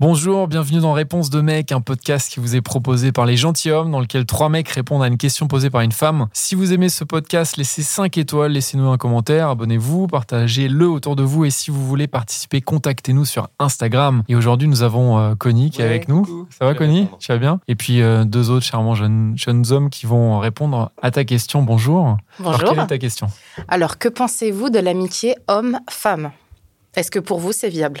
Bonjour, bienvenue dans Réponse de mec, un podcast qui vous est proposé par les gentilshommes, dans lequel trois mecs répondent à une question posée par une femme. Si vous aimez ce podcast, laissez 5 étoiles, laissez-nous un commentaire, abonnez-vous, partagez-le autour de vous et si vous voulez participer, contactez-nous sur Instagram. Et aujourd'hui, nous avons euh, Connie qui est avec nous. coucou. Ça va Connie? répondre. Tu vas bien? Et puis euh, deux autres charmants jeunes, jeunes hommes qui vont répondre à ta question. Bonjour. Alors, Bonjour. quelle est ta question? Alors, que pensez-vous de l'amitié homme-femme? Est-ce que pour vous, c'est viable?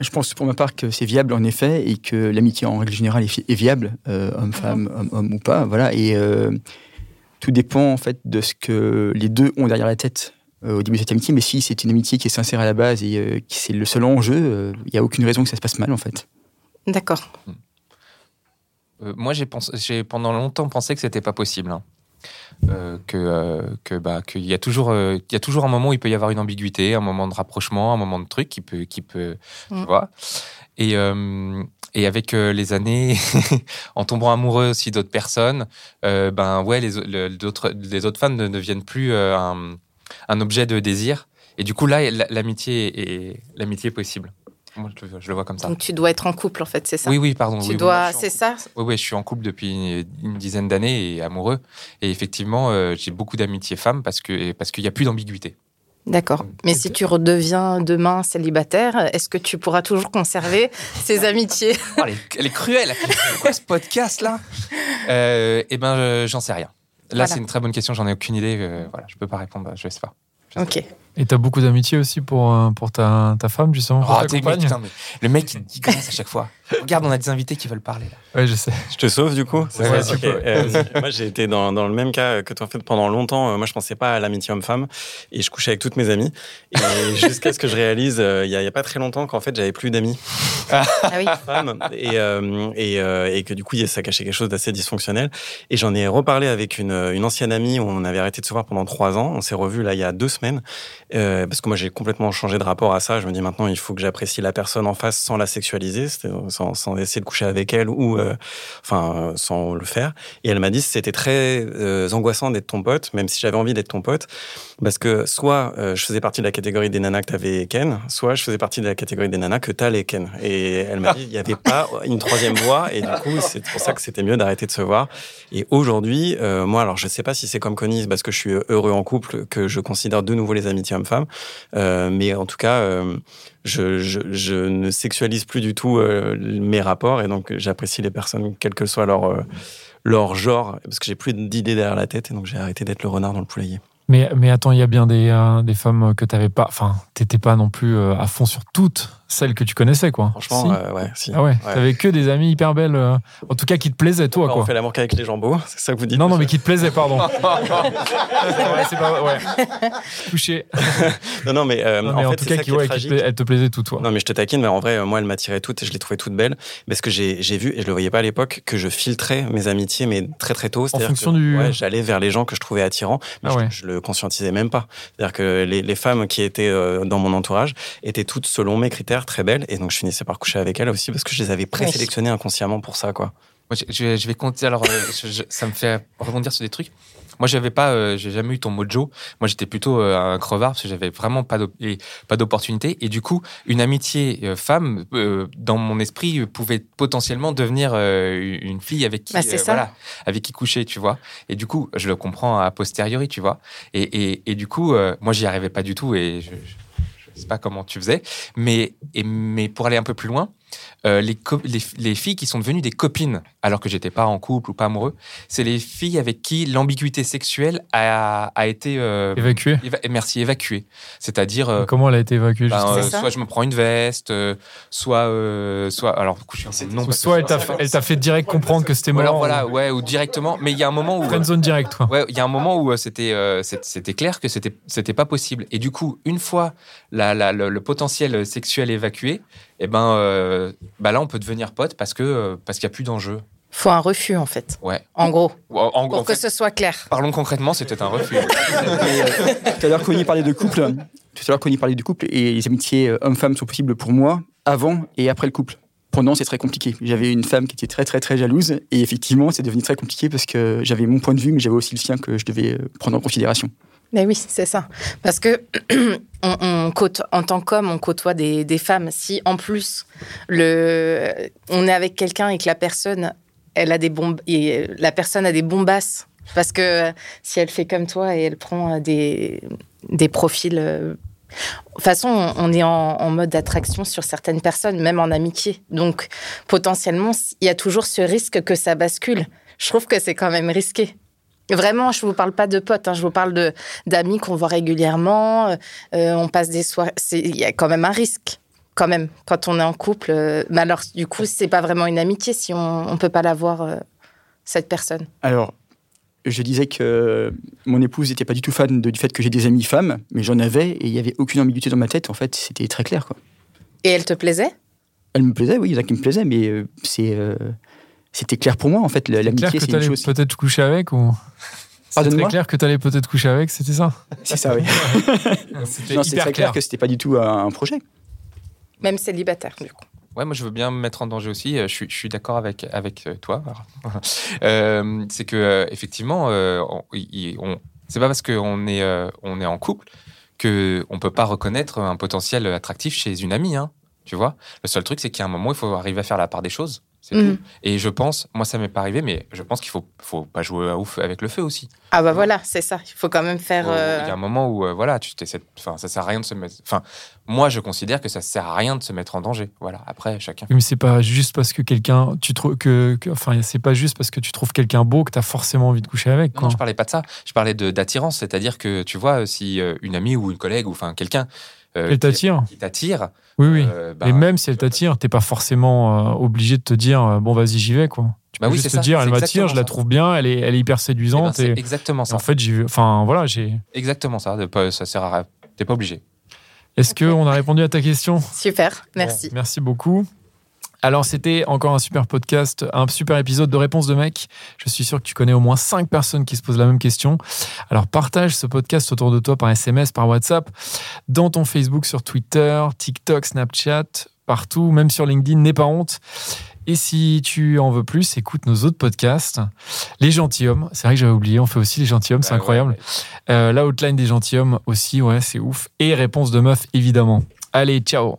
Je pense pour ma part que c'est viable en effet et que l'amitié en règle générale est, viable, euh, homme-femme, homme-homme ou pas. Voilà. Et euh, tout dépend en fait de ce que les deux ont derrière la tête euh, au début de cette amitié. Mais si c'est une amitié qui est sincère à la base et euh, qui c'est le seul enjeu, euh, il n'y a aucune raison que ça se passe mal en fait. D'accord. Euh, moi, j'ai pensé, j'ai pendant longtemps pensé que c'était pas possible. hein. Euh, que euh, que bah qu'il y a toujours euh, il y a toujours un moment où il peut y avoir une ambiguïté, un moment de rapprochement, un moment de truc qui peut qui peut tu Mm. vois. Et et avec les années, en tombant amoureux aussi d'autres personnes, ben ouais les, le- d'autres les autres femmes ne deviennent plus un, un objet de désir. Et du coup là, la- l'amitié est l'amitié est possible. Moi, je, le- je le vois comme ça. Donc, tu dois être en couple, en fait, c'est ça Oui, oui, pardon. Tu oui, dois, c'est ça oui, oui, je suis en couple depuis une dizaine d'années et amoureux. Et effectivement, euh, j'ai beaucoup d'amitié femmes parce que parce qu'il n'y a plus d'ambiguïté. D'accord. Mais si tu redeviens demain célibataire, est-ce que tu pourras toujours conserver ces amitiés Oh, elle, est, elle est cruelle. Quoi ce podcast là euh, Eh ben, j'en sais rien. Là, Voilà. c'est une très bonne question. J'en ai aucune idée. euh, voilà, je peux pas répondre. Je sais pas. Je sais Ok. Et t'as beaucoup d'amitié aussi pour, euh, pour ta, ta femme, justement, pour Oh, ta t'es- compagne putain, mais le mec, il dit commence à chaque fois. Regarde, on a des invités qui veulent parler. Là. Ouais, je sais. Je te sauve du coup Ouais, ouais. Euh, Moi j'ai été dans, dans le même cas que toi en fait pendant longtemps. euh, moi je pensais pas à l'amitié homme-femme et je couchais avec toutes mes amies. Et jusqu'à ce que je réalise euh, il y, a, il y a pas très longtemps qu'en fait j'avais plus d'amis Ah oui. et, euh, et, euh, et que du coup ça cachait quelque chose d'assez dysfonctionnel. Et j'en ai reparlé avec une, une ancienne amie où on avait arrêté de se voir pendant trois ans. On s'est revus là il y a deux semaines euh, parce que moi j'ai complètement changé de rapport à ça. Je me dis maintenant il faut que j'apprécie la personne en face sans la sexualiser, sans, sans essayer de coucher avec elle ou euh, enfin euh, sans le faire. Et elle m'a dit c'était très euh, angoissant d'être ton pote, même si j'avais envie d'être ton pote, parce que soit euh, je faisais partie de la catégorie des nanas que t'avais Ken, soit je faisais partie de la catégorie des nanas que t'as les Ken. Et elle m'a dit il n'y avait pas une troisième voie, et du coup c'est pour ça que c'était mieux d'arrêter de se voir. Et aujourd'hui, euh, moi alors je sais pas si c'est comme Connie, parce que je suis heureux en couple, que je considère de nouveau les amitiés hommes-femmes, euh, mais en tout cas. euh, je, je, ne sexualise plus du tout euh, mes rapports et donc j'apprécie les personnes, quel que soit leur, leur genre, parce que j'ai plus d'idées derrière la tête et donc j'ai arrêté d'être le renard dans le poulailler. Mais, mais attends, il y a bien des, euh, des femmes que t'avais pas. Enfin, t'étais pas non plus euh, à fond sur toutes celles que tu connaissais, quoi. Franchement, Si euh, ouais, si. ah ouais, ouais. t'avais que des amies hyper belles. en tout cas, qui te plaisaient, toi, on quoi. fait l'amour qu'avec les jambos, c'est ça que vous dites Non, non, mais qui te plaisaient, pardon. ouais, c'est pas ouais. Touché. non, non, mais, euh, Non, mais en en, fait, tout cas, ça qui, ouais, qui te elles te plaisaient tout, toi. Non, mais je te taquine, mais en vrai, euh, moi, elle m'attirait toutes et je les trouvais toutes belles. Parce que j'ai vu, et je le voyais pas à l'époque, que je filtrais mes amitiés, mais très très tôt. C'est-à-dire fonction que, du- Ouais, j'allais vers les gens que je trouvais attirants, mais Ah je, ouais. je le conscientisais même pas. C'est-à-dire que les, les femmes qui étaient euh, dans mon entourage étaient toutes, selon mes critères, très belles. Et donc, je finissais par coucher avec elles aussi parce que je les avais présélectionnées inconsciemment pour ça, quoi. Moi, je, je vais- je vais compter. Alors, je- je- ça me fait rebondir sur des trucs. Moi, j'avais pas, euh, j'ai jamais eu ton mojo. Moi, j'étais plutôt euh, un crevard parce que j'avais vraiment pas et pas d'opportunité. Et du coup, une amitié euh, femme, euh, dans mon esprit, euh, pouvait potentiellement devenir une fille avec qui, Bah, voilà, avec qui coucher, tu vois. Et du coup, je le comprends a posteriori, tu vois. Et, et, et du coup, moi, j'y arrivais pas du tout et je, je, je sais pas comment tu faisais. Mais, et, mais pour aller un peu plus loin, euh, les, co- les, les filles qui sont devenues des copines, alors que j'étais pas en couple ou pas amoureux, c'est les filles avec qui l'ambiguïté sexuelle a, a été euh, Évacué. éva- merci évacuée. C'est-à-dire euh, Comment elle a été évacuée ben, euh, soit je me prends une veste, euh, soit euh, soit alors du coup, je suis un peu non Ou Soit elle t'a fait, elle t'a fait direct comprendre que c'était ou mort. alors voilà ouais ou directement. Mais il y a un moment où Friend zone direct, quoi. Ouais, il y a un moment où euh, c'était euh, clair que c'était c'était pas possible. Et du coup, une fois la, la- le, le potentiel sexuel évacué, et ben euh, bah là on peut devenir pote parce que euh, parce qu'il y a plus d'enjeu. Faut un refus, en fait. Ouais. En gros, En, en- pour en que fait, ce soit clair. parlons concrètement, c'était un refus. Euh, tout à l'heure, Connie parlait de couple. Tout à l'heure, Connie parlait de couple et les amitiés euh, hommes-femmes sont possibles pour moi avant et après le couple. Pendant, c'est très compliqué. J'avais une femme qui était très, très, très jalouse et effectivement, c'est devenu très compliqué parce que j'avais mon point de vue, mais j'avais aussi le sien que je devais prendre en considération. Mais oui, c'est ça. Parce que on, côte- en tant qu'homme, on côtoie des, femmes. Si en plus le, on est avec quelqu'un et que la personne, elle a des bombes, et la personne a des bombasses, parce que si elle fait comme toi et elle prend des, des profils. euh, De toute façon, on on est en, en mode d'attraction sur certaines personnes, même en amitié. Donc, potentiellement, il y a toujours ce risque que ça bascule. Je trouve que c'est quand même risqué. Vraiment, je vous parle pas de potes, hein, je vous parle de d'amis qu'on voit régulièrement. euh, on passe des soirées. Il y a quand même un risque, quand même, quand on est en couple. euh, mais alors, du coup, c'est pas vraiment une amitié si on on peut pas la voir euh, cette personne. Alors, je disais que mon épouse n'était pas du tout fan de- du fait que j'ai des amis femmes, mais j'en avais et il n'y avait aucune ambiguïté dans ma tête. En fait, c'était très clair. Quoi. Et elle te plaisait? Elle me plaisait, oui, il y en a qui me plaisaient, mais c'est, c'était clair pour moi. En fait, clair l'amitié, que c'est une chose. peut-être coucher avec ou. C'est très clair que t'allais peut-être coucher avec, c'était ça C'est ça, oui. C'était hyper très clair que c'était pas du tout un, projet. Même célibataire, du coup. Ouais, moi je veux bien me mettre en danger aussi. Euh, Je suis, je suis d'accord avec avec euh, toi. Euh, c'est que euh, effectivement, euh, on, il- on- c'est pas parce qu'on est euh, on est en couple que on peut pas reconnaître un potentiel attractif chez une amie. Hein, tu vois. Le seul truc, c'est a un moment, il faut arriver à faire la part des choses. C'est Mhm. tout. Et je pense, moi ça m'est pas arrivé, mais je pense qu'il faut faut pas jouer à ouf avec le feu aussi. Ah bah voilà, c'est ça. Il faut quand même faire. Euh, Il y a un moment où euh, voilà, tu enfin ça sert à rien de se mettre. Enfin, moi je considère que ça sert à rien de se mettre en danger. Voilà. Après chacun. Mais c'est pas juste parce que quelqu'un, tu trouves que, que- enfin, c'est pas juste parce que tu trouves quelqu'un beau que t'as forcément envie de coucher avec. Non, Quoi. non, je parlais pas de ça. Je parlais de- d'attirance, c'est-à-dire que tu vois, si euh, une amie ou une collègue ou enfin quelqu'un Elle qui- t'attire qui t'attire, Oui, oui. euh, bah, Et même si elle t'attire, t'es pas forcément euh, obligé de te dire euh, bon vas-y j'y vais quoi. Tu peux Bah oui, juste te ça, dire elle m'attire, je la trouve bien, elle est, elle est hyper eh ben, séduisante c'est et, exactement et ça. en fait j'ai, enfin voilà j'ai. Exactement ça. De pas, ça sert à rien. T'es pas obligé. Est-ce que on a répondu à ta question? Super, merci. Bon, merci beaucoup. Alors, c'était encore un super podcast, un super épisode de Réponse de mec. Je suis sûr que tu connais au moins 5 personnes qui se posent la même question. Alors, partage ce podcast autour de toi par SMS, par WhatsApp, dans ton Facebook, sur Twitter, TikTok, Snapchat, partout, même sur LinkedIn, n'aie pas honte. Et si tu en veux plus, écoute nos autres podcasts. Les gentilshommes, c'est vrai que j'avais oublié, on fait aussi les gentilshommes, c'est Bah incroyable. ouais. Euh, la outline des gentilshommes aussi, ouais, c'est ouf. Et réponse de meuf, évidemment. Allez, ciao